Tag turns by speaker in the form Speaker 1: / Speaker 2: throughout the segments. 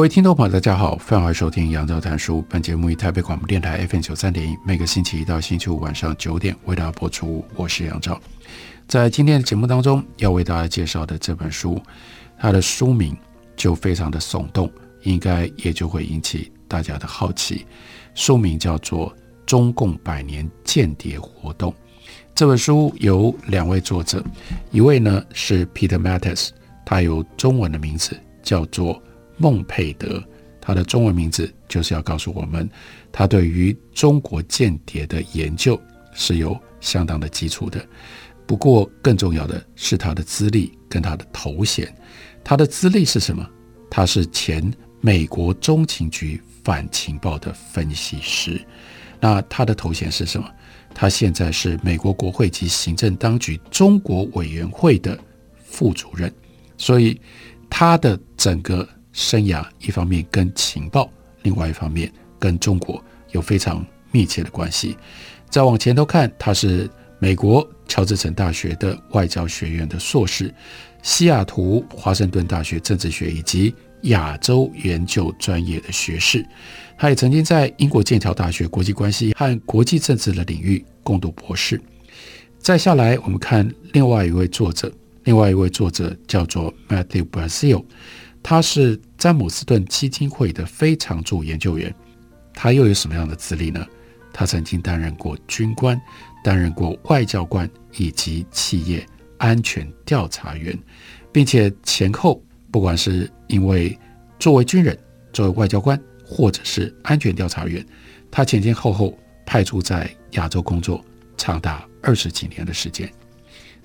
Speaker 1: 各位听众朋友，大家好，欢迎收听杨照谈书。本节目以台北广播电台 FM 九三点一，每个星期一到星期五晚上九点为大家播出。我是杨照，在今天的节目当中，要为大家介绍的这本书，它的书名就非常的耸动，应该也就会引起大家的好奇。书名叫做《中共百年间谍活动》。这本书由两位作者，一位呢是 Peter Mattis，他有中文的名字叫做。孟佩德，他的中文名字就是要告诉我们，他对于中国间谍的研究是有相当的基础的。不过，更重要的是他的资历跟他的头衔。他的资历是什么？他是前美国中情局反情报的分析师。那他的头衔是什么？他现在是美国国会及行政当局中国委员会的副主任。所以，他的整个生涯一方面跟情报，另外一方面跟中国有非常密切的关系。再往前头看，他是美国乔治城大学的外交学院的硕士，西雅图华盛顿大学政治学以及亚洲研究专业的学士。他也曾经在英国剑桥大学国际关系和国际政治的领域攻读博士。再下来，我们看另外一位作者，另外一位作者叫做 Matthew Brazil。他是詹姆斯顿基金会的非常驻研究员，他又有什么样的资历呢？他曾经担任过军官，担任过外交官以及企业安全调查员，并且前后不管是因为作为军人、作为外交官，或者是安全调查员，他前前后后派驻在亚洲工作长达二十几年的时间。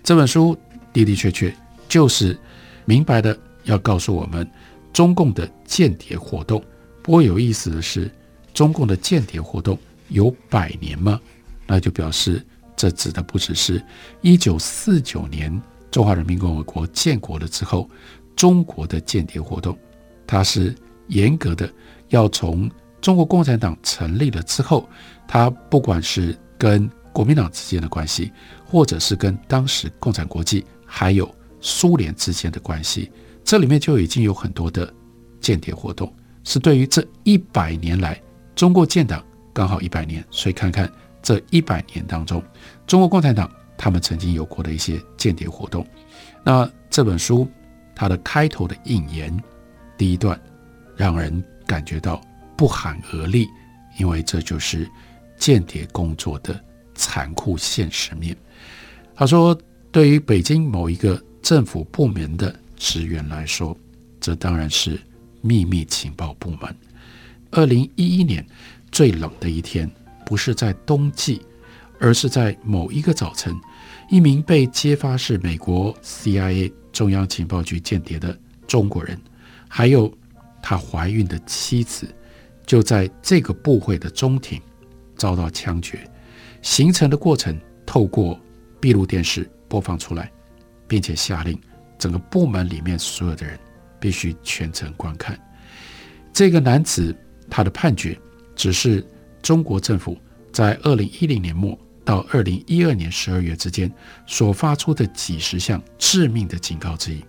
Speaker 1: 这本书的的确确就是明白的。要告诉我们，中共的间谍活动。不过有意思的是，中共的间谍活动有百年吗？那就表示这指的不只是一九四九年中华人民共和国建国了之后，中国的间谍活动，它是严格的，要从中国共产党成立了之后，它不管是跟国民党之间的关系，或者是跟当时共产国际还有苏联之间的关系。这里面就已经有很多的间谍活动，是对于这一百年来中国建党刚好一百年，所以看看这一百年当中，中国共产党他们曾经有过的一些间谍活动。那这本书它的开头的引言第一段，让人感觉到不寒而栗，因为这就是间谍工作的残酷现实面。他说，对于北京某一个政府部门的职员来说，这当然是秘密情报部门。二零一一年最冷的一天，不是在冬季，而是在某一个早晨，一名被揭发是美国 CIA 中央情报局间谍的中国人，还有他怀孕的妻子，就在这个部会的中庭遭到枪决。形成的过程透过闭路电视播放出来，并且下令。整个部门里面所有的人必须全程观看这个男子，他的判决只是中国政府在二零一零年末到二零一二年十二月之间所发出的几十项致命的警告之一。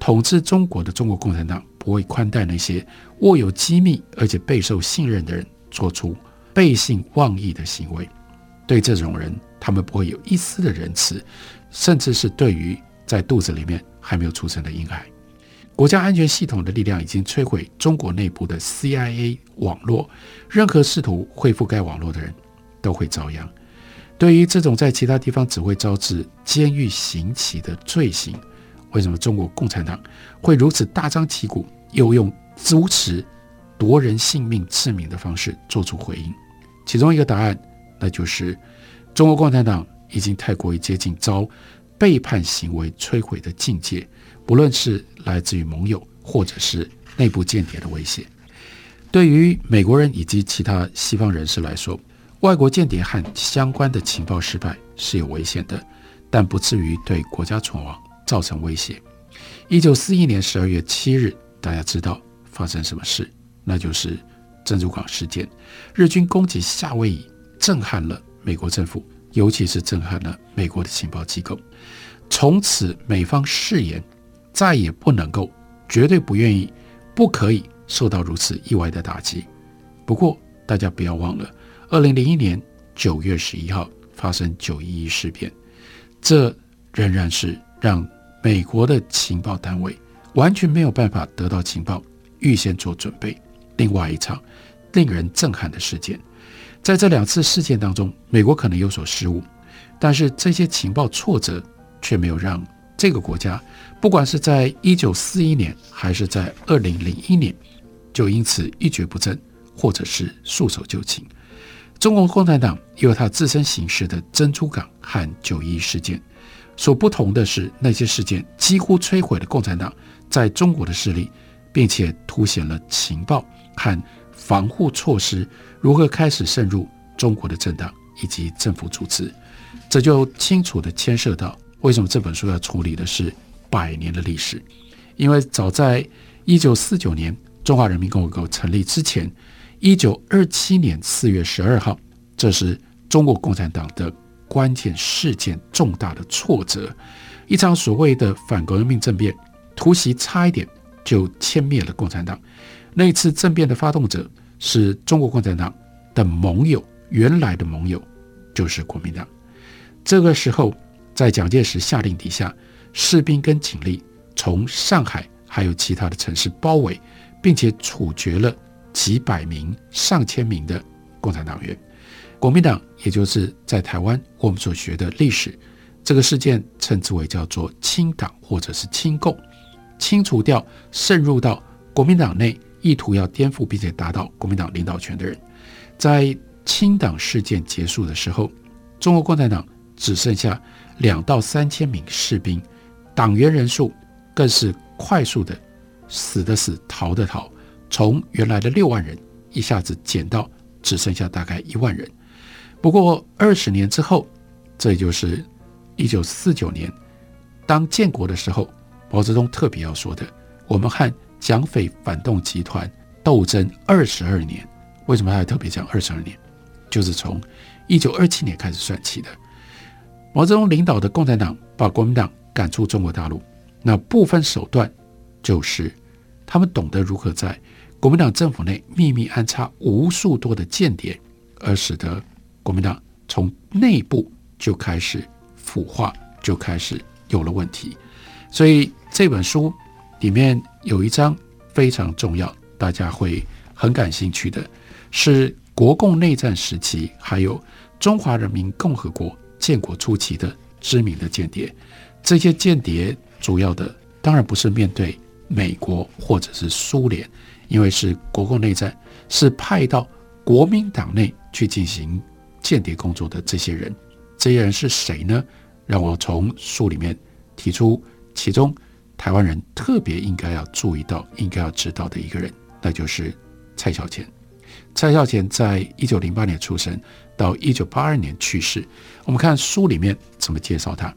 Speaker 1: 统治中国的中国共产党不会宽待那些握有机密而且备受信任的人做出背信忘义的行为。对这种人，他们不会有一丝的仁慈，甚至是对于在肚子里面。还没有出生的婴孩，国家安全系统的力量已经摧毁中国内部的 CIA 网络。任何试图恢复该网络的人都会遭殃。对于这种在其他地方只会招致监狱刑期的罪行，为什么中国共产党会如此大张旗鼓，又用如此夺人性命致命的方式做出回应？其中一个答案，那就是中国共产党已经太过于接近遭背叛行为摧毁的境界，不论是来自于盟友，或者是内部间谍的威胁。对于美国人以及其他西方人士来说，外国间谍和相关的情报失败是有危险的，但不至于对国家存亡造成威胁。一九四一年十二月七日，大家知道发生什么事？那就是珍珠港事件，日军攻击夏威夷，震撼了美国政府，尤其是震撼了美国的情报机构。从此，美方誓言再也不能够，绝对不愿意，不可以。受到如此意外的打击，不过大家不要忘了，二零零一年九月十一号发生九一一事变，这仍然是让美国的情报单位完全没有办法得到情报，预先做准备。另外一场令人震撼的事件，在这两次事件当中，美国可能有所失误，但是这些情报挫折却没有让这个国家，不管是在一九四一年还是在二零零一年。就因此一蹶不振，或者是束手就擒。中国共产党有它自身形式的珍珠港和九一事件，所不同的是，那些事件几乎摧毁了共产党在中国的势力，并且凸显了情报和防护措施如何开始渗入中国的政党以及政府组织。这就清楚地牵涉到为什么这本书要处理的是百年的历史，因为早在一九四九年。中华人民共和国成立之前，一九二七年四月十二号，这是中国共产党的关键事件，重大的挫折，一场所谓的反革命政变，突袭差一点就歼灭了共产党。那次政变的发动者是中国共产党的盟友，原来的盟友就是国民党。这个时候，在蒋介石下令底下，士兵跟警力从上海还有其他的城市包围。并且处决了几百名、上千名的共产党员。国民党，也就是在台湾我们所学的历史，这个事件称之为叫做清党或者是清共，清除掉渗入到国民党内意图要颠覆并且达到国民党领导权的人。在清党事件结束的时候，中国共产党只剩下两到三千名士兵，党员人数更是快速的。死的死，逃的逃，从原来的六万人一下子减到只剩下大概一万人。不过二十年之后，这也就是一九四九年，当建国的时候，毛泽东特别要说的：我们和蒋匪反动集团斗争二十二年。为什么他还特别讲二十二年？就是从一九二七年开始算起的。毛泽东领导的共产党把国民党赶出中国大陆，那部分手段就是。他们懂得如何在国民党政府内秘密安插无数多的间谍，而使得国民党从内部就开始腐化，就开始有了问题。所以这本书里面有一章非常重要，大家会很感兴趣的，是国共内战时期，还有中华人民共和国建国初期的知名的间谍。这些间谍主要的当然不是面对。美国或者是苏联，因为是国共内战，是派到国民党内去进行间谍工作的这些人，这些人是谁呢？让我从书里面提出其中台湾人特别应该要注意到、应该要知道的一个人，那就是蔡孝干。蔡孝干在一九零八年出生，到一九八二年去世。我们看书里面怎么介绍他，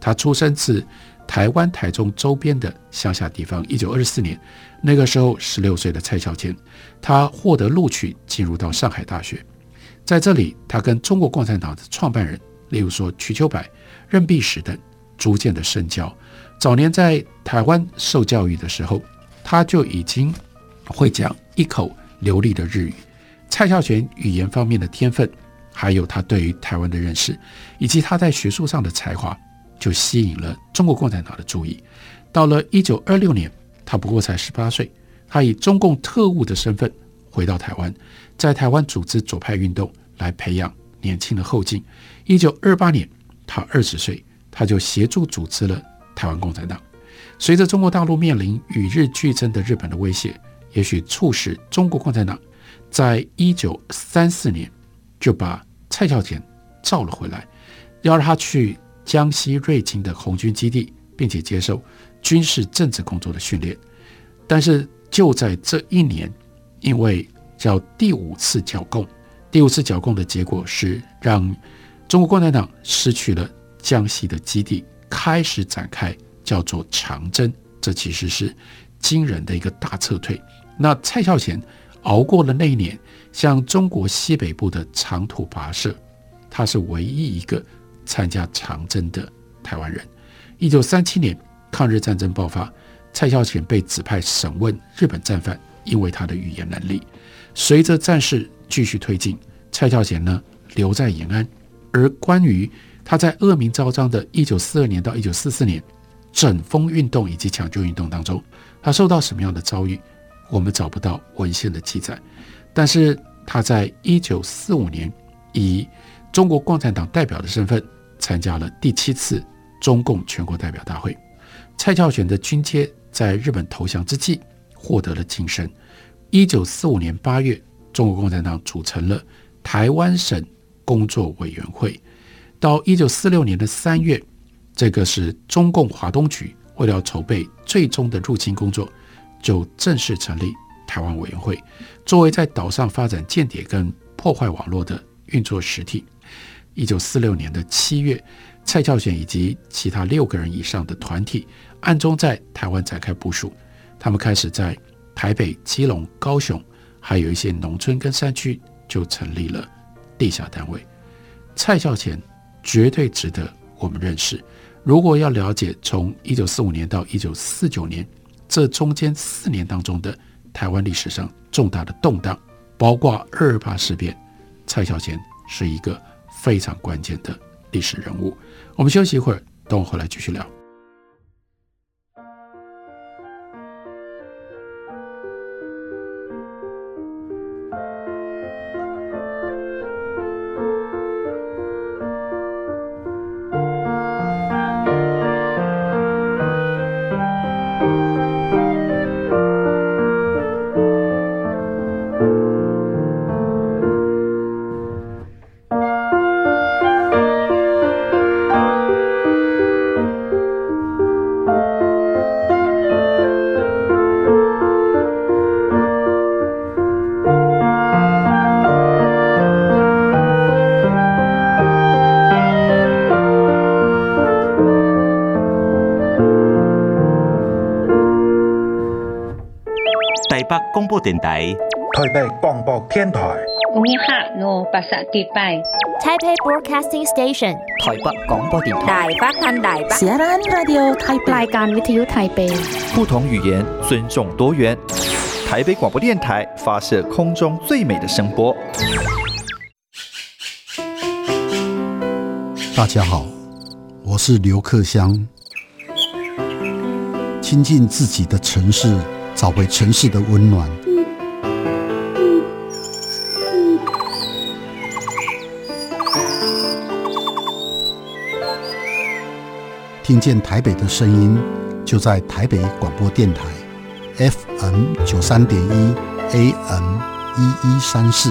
Speaker 1: 他出生自。台湾台中周边的乡下地方，一九二四年，那个时候十六岁的蔡孝干，他获得录取进入到上海大学，在这里，他跟中国共产党的创办人，例如说瞿秋白、任弼时等，逐渐的深交。早年在台湾受教育的时候，他就已经会讲一口流利的日语。蔡孝全语言方面的天分，还有他对于台湾的认识，以及他在学术上的才华。就吸引了中国共产党的注意。到了一九二六年，他不过才十八岁，他以中共特务的身份回到台湾，在台湾组织左派运动，来培养年轻的后进。一九二八年，他二十岁，他就协助组织了台湾共产党。随着中国大陆面临与日俱增的日本的威胁，也许促使中国共产党在一九三四年就把蔡孝田召了回来，要让他去。江西瑞金的红军基地，并且接受军事政治工作的训练。但是就在这一年，因为叫第五次剿共，第五次剿共的结果是让中国共产党失去了江西的基地，开始展开叫做长征。这其实是惊人的一个大撤退。那蔡孝贤熬过了那一年，向中国西北部的长途跋涉，他是唯一一个参加长征的台湾人。一九三七年抗日战争爆发，蔡孝干被指派审问日本战犯，因为他的语言能力。随着战事继续推进，蔡孝干呢留在延安。而关于他在恶名昭彰的1942年到1944年整风运动以及抢救运动当中，他受到什么样的遭遇，我们找不到文献的记载。但是他在1945年以中国共产党代表的身份参加了第七次中共全国代表大会。蔡孝全的军阶在日本投降之际获得了晋升。1945年8月，中国共产党组成了台湾省。工作委员会到一九四六年的三月，这个是中共华东局为了筹备最终的入侵工作，就正式成立台湾委员会，作为在岛上发展间谍跟破坏网络的运作实体。一九四六年的七月，蔡孝干以及其他六个人以上的团体暗中在台湾展开部署，他们开始在台北、基隆、高雄，还有一些农村跟山区就成立了。地下单位，蔡孝乾绝对值得我们认识。如果要了解从一九四五年到一九四九年这中间四年当中的台湾历史上重大的动荡，包括二二八事变，蔡孝贤是一个非常关键的历史人物。我们休息一会儿，等我回来继续聊。
Speaker 2: 广播电台，
Speaker 3: 台北广播电台，
Speaker 4: 你好，我八十点八，
Speaker 5: Taipei Broadcasting Station，
Speaker 6: 台北广播电台，
Speaker 7: 台北台北，
Speaker 8: Siaran Radio 台北，
Speaker 9: รายการวิทยุ台北，
Speaker 2: 不同语言，尊重多元，台北广播电台发射空中最美的声波。
Speaker 10: 大家好，我是刘克襄，亲近自己的城市。 找回城市的温暖，听见台北的声音，就在台北广播电台，FM 九三点一，AM 一一三四。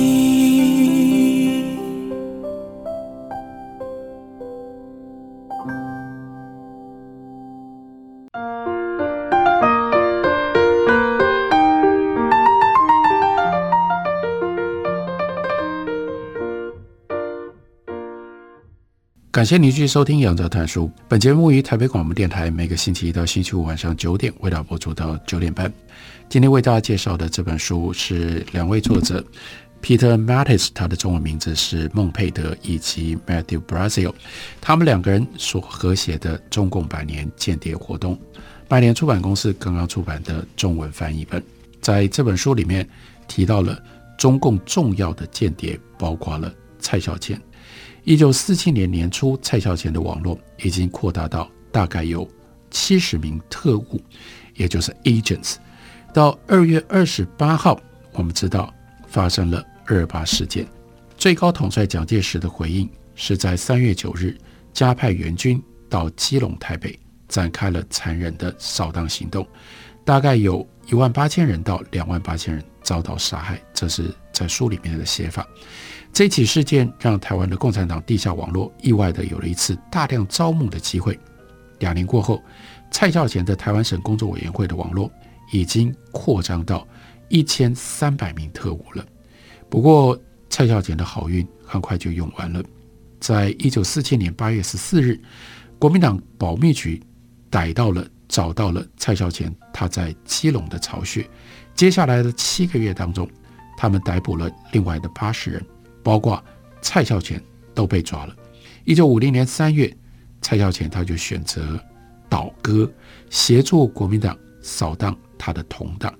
Speaker 1: 感谢您继续收听《杨照谈书》。本节目于台北广播电台每个星期一到星期五晚上九点为大家播出到九点半。今天为大家介绍的这本书是两位作者 Peter Mattis，他的中文名字是孟佩德，以及 Matthew Brazil，他们两个人所合写的《中共百年间谍活动》。百年出版公司刚刚出版的中文翻译本。在这本书里面提到了中共重要的间谍，包括了蔡孝干。一九四七年年初，蔡孝乾的网络已经扩大到大概有七十名特务，也就是 agents。到二月二十八号，我们知道发生了二八事件。最高统帅蒋介石的回应是在三月九日，加派援军到基隆、台北，展开了残忍的扫荡行动，大概有一万八千人到两万八千人遭到杀害。这是在书里面的写法。这起事件让台湾的共产党地下网络意外的有了一次大量招募的机会。两年过后，蔡孝乾的台湾省工作委员会的网络。已经扩张到一千三百名特务了。不过，蔡孝乾的好运很快就用完了。在一九四七年八月十四日，国民党保密局逮到了、找到了蔡孝乾他在基隆的巢穴。接下来的七个月当中，他们逮捕了另外的八十人，包括蔡孝乾都被抓了。一九五零年三月，蔡孝乾他就选择倒戈，协助国民党扫荡。他的同党，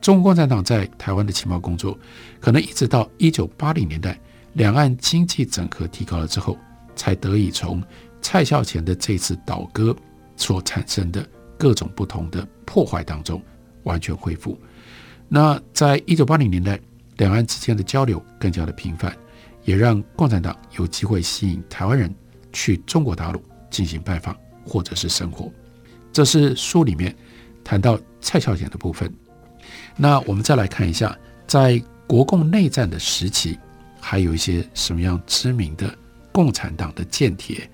Speaker 1: 中国共产党在台湾的情报工作，可能一直到一九八零年代，两岸经济整合提高了之后，才得以从蔡孝乾的这次倒戈所产生的各种不同的破坏当中完全恢复。那在一九八零年代，两岸之间的交流更加的频繁，也让共产党有机会吸引台湾人去中国大陆进行拜访或者是生活。这是书里面。谈到蔡孝干的部分，那我们再来看一下，在国共内战的时期，还有一些什么样知名的共产党的间谍。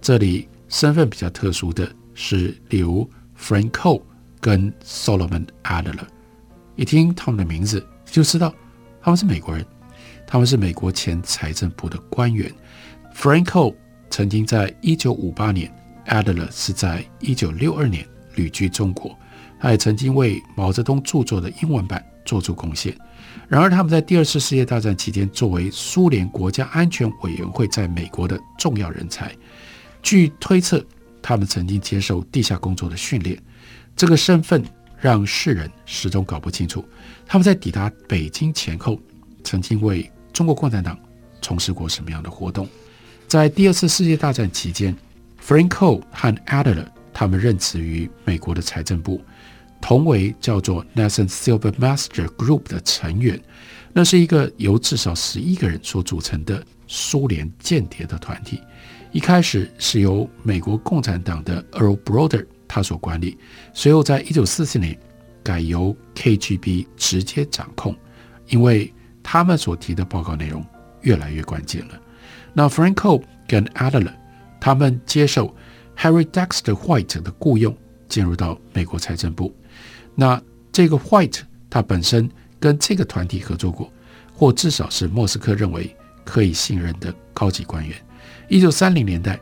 Speaker 1: 这里身份比较特殊的是，刘 Franko 跟 Solomon Adler。一听他们的名字就知道他们是美国人，他们是美国前财政部的官员。Franco 曾经在一九五八年，Adler 是在一九六二年旅居中国。他也曾经为毛泽东著作的英文版做出贡献。然而，他们在第二次世界大战期间，作为苏联国家安全委员会在美国的重要人才，据推测，他们曾经接受地下工作的训练。这个身份让世人始终搞不清楚，他们在抵达北京前后，曾经为中国共产党从事过什么样的活动。在第二次世界大战期间，Franco 和 Adler 他们任职于美国的财政部。同为叫做 Nathan Silvermaster Group 的成员，那是一个由至少十一个人所组成的苏联间谍的团体。一开始是由美国共产党的 Earl Broder 他所管理，随后在一九四四年改由 KGB 直接掌控，因为他们所提的报告内容越来越关键了。那 Franco 跟 Adler 他们接受 Harry Dexter White 的雇佣，进入到美国财政部。那这个 White 他本身跟这个团体合作过，或至少是莫斯科认为可以信任的高级官员。一九三零年代，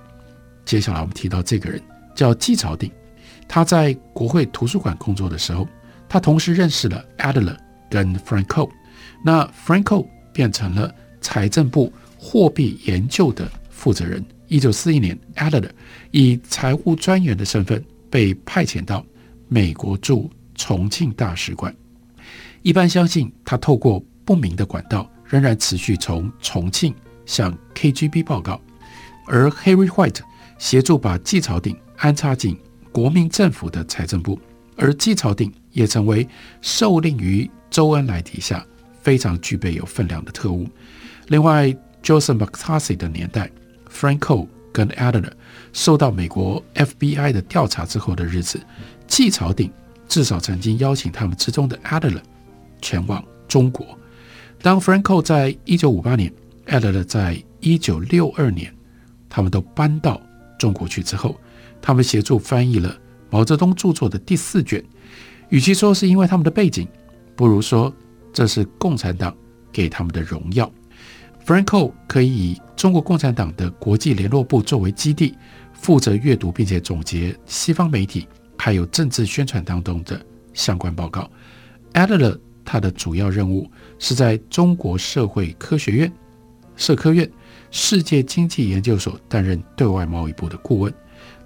Speaker 1: 接下来我们提到这个人叫季朝定，他在国会图书馆工作的时候，他同时认识了 Adler 跟 Franco。那 Franco 变成了财政部货币研究的负责人。一九四一年，Adler 以财务专员的身份被派遣到美国驻重庆大使馆，一般相信他透过不明的管道，仍然持续从重庆向 KGB 报告，而 Harry White 协助把季朝定安插进国民政府的财政部，而季朝定也成为受令于周恩来底下非常具备有分量的特务。另外，Joseph McCarthy 的年代，Franco 跟 Adler 受到美国 FBI 的调查之后的日子，季朝定。至少曾经邀请他们之中的 Adler 前往中国。当 Franco 在一九五八年，Adler 在一九六二年，他们都搬到中国去之后，他们协助翻译了毛泽东著作的第四卷。与其说是因为他们的背景，不如说这是共产党给他们的荣耀。Franco 可以以中国共产党的国际联络部作为基地，负责阅读并且总结西方媒体。还有政治宣传当中的相关报告。Adler 他的主要任务是在中国社会科学院、社科院、世界经济研究所担任对外贸易部的顾问。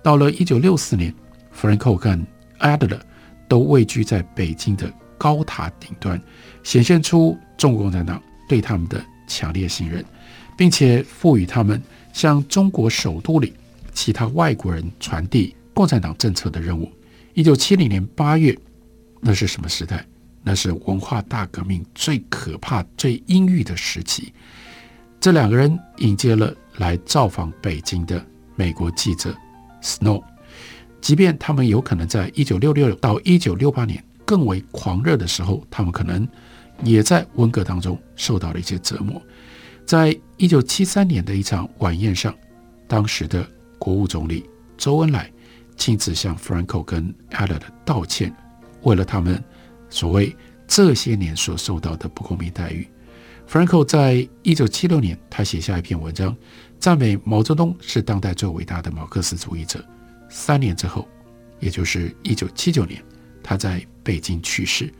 Speaker 1: 到了一九六四年，Franco 跟 Adler 都位居在北京的高塔顶端，显现出中国共产党对他们的强烈信任，并且赋予他们向中国首都里其他外国人传递共产党政策的任务。一九七零年八月，那是什么时代？那是文化大革命最可怕、最阴郁的时期。这两个人迎接了来造访北京的美国记者 Snow，即便他们有可能在一九六六到一九六八年更为狂热的时候，他们可能也在文革当中受到了一些折磨。在一九七三年的一场晚宴上，当时的国务总理周恩来亲自向 Franco 跟 Adler 道歉，为了他们。所谓这些年所受到的不公平待遇，Franco 在一九七六年，他写下一篇文章，赞美毛泽东是当代最伟大的马克思主义者。三年之后，也就是一九七九年，他在北京去世。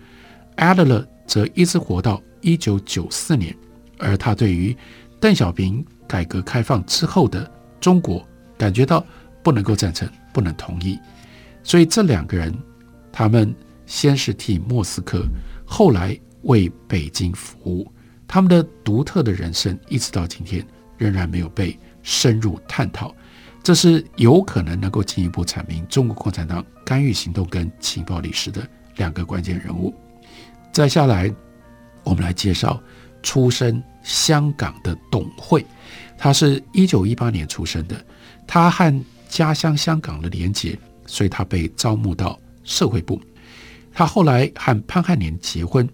Speaker 1: Adler 则一直活到一九九四年，而他对于邓小平改革开放之后的中国感觉到不能够赞成，不能同意。所以这两个人，他们。先是替莫斯科，后来为北京服务，他们的独特的人生一直到今天仍然没有被深入探讨，这是有可能能够进一步阐明中国共产党干预行动跟情报历史的两个关键人物。再下来，我们来介绍出身香港的董慧，他是一九一八年出生的，他和家乡香港的连结，所以他被招募到社会部。他后来和潘汉年结婚，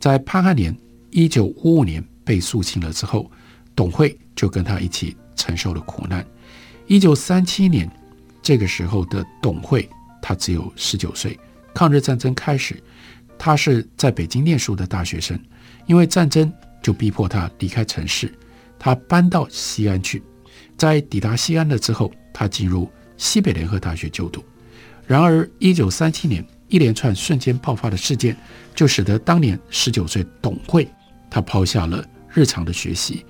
Speaker 1: 在潘汉年一九五五年被肃清了之后，董慧就跟他一起承受了苦难。一九三七年，这个时候的董慧，他只有十九岁。抗日战争开始，他是在北京念书的大学生，因为战争就逼迫他离开城市，他搬到西安去。在抵达西安了之后，他进入西北联合大学就读。然而，一九三七年。一连串瞬间爆发的事件，就使得当年十九岁董慧，他抛下了日常的学习，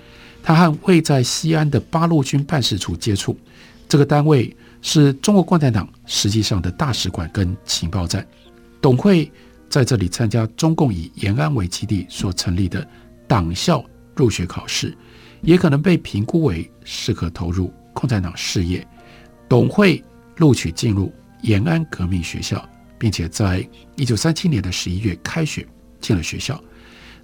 Speaker 1: 他和位在西安的八路军办事处接触。这个单位是中国共产党实际上的大使馆跟情报站。董会在这里参加中共以延安为基地所成立的党校入学考试，也可能被评估为适合投入共产党事业。董会录取进入延安革命学校。并且在一九三七年的十一月开学进了学校，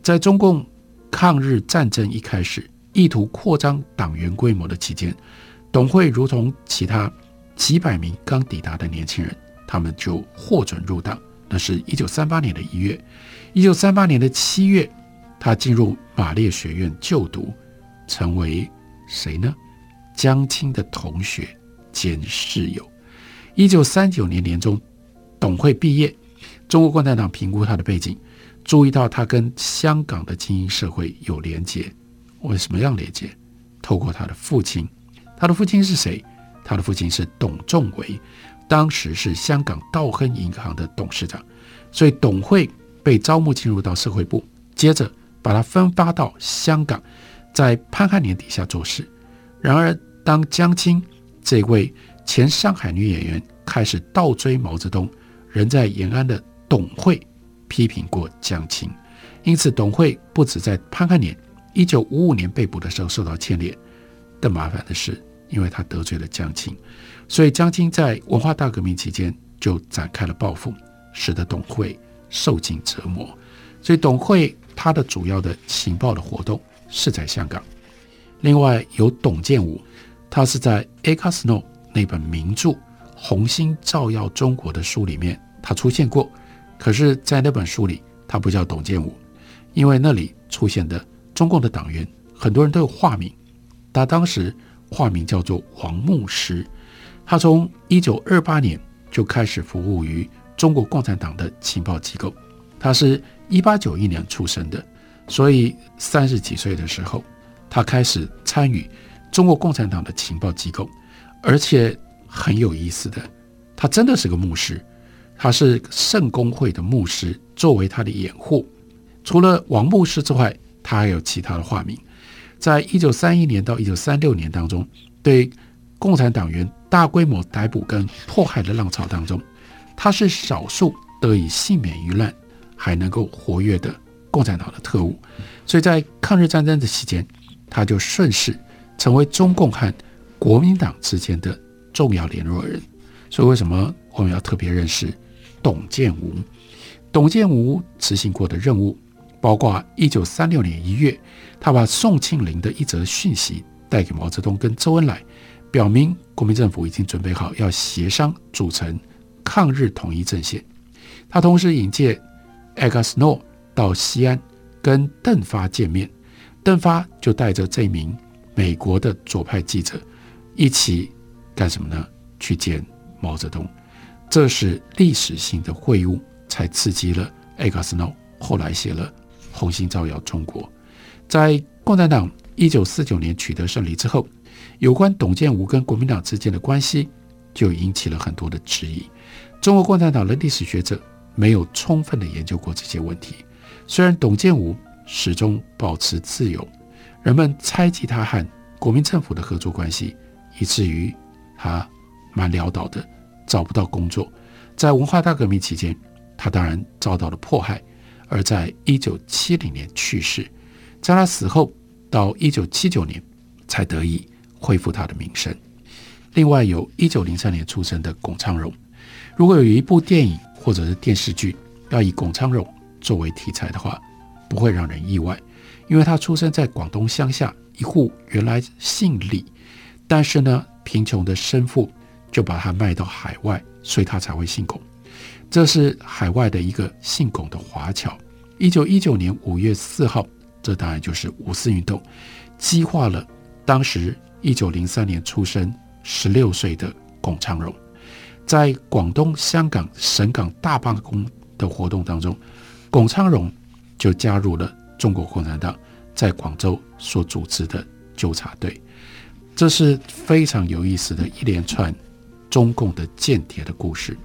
Speaker 1: 在中共抗日战争一开始，意图扩张党员规模的期间，董会如同其他几百名刚抵达的年轻人，他们就获准入党。那是一九三八年的一月，一九三八年的七月，他进入马列学院就读，成为谁呢？江青的同学兼室友。一九三九年年中。董会毕业，中国共产党评估他的背景，注意到他跟香港的精英社会有连结。为什么样连接？透过他的父亲，他的父亲是谁？他的父亲是董仲维，当时是香港道亨银行的董事长。所以董惠被招募进入到社会部，接着把他分发到香港，在潘汉年底下做事。然而，当江青这位前上海女演员开始倒追毛泽东。人在延安的董惠批评过江青，因此董惠不止在潘汉年一九五五年被捕的时候受到牵连。更麻烦的是，因为他得罪了江青，所以江青在文化大革命期间就展开了报复，使得董慧受尽折磨。所以董慧他的主要的情报的活动是在香港。另外有董建武，他是在 AKA SNOW 那本名著。红星照耀中国的书里面，他出现过，可是，在那本书里，他不叫董建武，因为那里出现的中共的党员很多人都有化名，他当时化名叫做王牧师，他从一九二八年就开始服务于中国共产党的情报机构，他是一八九一年出生的，所以三十几岁的时候，他开始参与中国共产党的情报机构，而且。很有意思的，他真的是个牧师，他是圣公会的牧师，作为他的掩护。除了王牧师之外，他还有其他的化名。在一九三一年到一九三六年当中，对共产党员大规模逮捕跟迫害的浪潮当中，他是少数得以幸免于难，还能够活跃的共产党的特务，所以在抗日战争的期间，他就顺势成为中共和国民党之间的重要联络人。所以为什么我们要特别认识董建吾？董建吾执行过的任务，包括一九三六年一月，他把宋庆龄的一则讯息带给毛泽东跟周恩来，表明国民政府已经准备好要协商组成抗日统一阵线。他同时引荐艾加斯诺到西安跟邓发见面，邓发就带着这名美国的左派记者一起干什么呢？去见毛泽东。这是历史性的会晤。才刺激了艾加斯诺，后来写了《红星照耀中国》。在共产党一九四九年取得胜利之后，有关董建吾跟国民党之间的关系就引起了很多的质疑。中国共产党的历史学者没有充分的研究过这些问题。虽然董建吾始终保持自由，人们猜忌他和国民政府的合作关系，以至于他蛮潦倒的，找不到工作。在文化大革命期间，他当然遭到了迫害，而在一九七零年去世。在他死后，到一九七九年才得以恢复他的名声。另外，有一九零三年出生的龚昌荣。如果有一部电影或者是电视剧要以龚昌荣作为题材的话，不会让人意外，因为他出生在广东乡下一户原来姓李，但是呢，贫穷的生父就把他卖到海外，所以他才会姓龚。这是海外的一个姓龚的华侨。一九一九年五月四号，这当然就是五四运动，激化了当时一九零三年出生十六岁的龚昌荣，在广东、香港、省港大罢工的活动当中，龚昌荣就加入了中国共产党在广州所组织的纠察队。这是非常有意思的一连串中共的间谍的故事。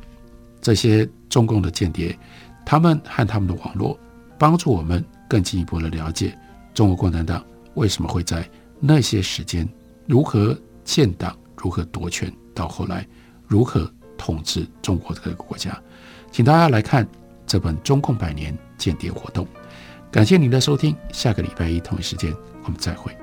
Speaker 1: 这些中共的间谍，他们和他们的网络，帮助我们更进一步的了解中国共产党为什么会在那些时间如何建党、如何夺权，到后来如何统治中国这个国家。请大家来看这本《中共百年间谍活动》。感谢您的收听，下个礼拜一同一时间我们再会。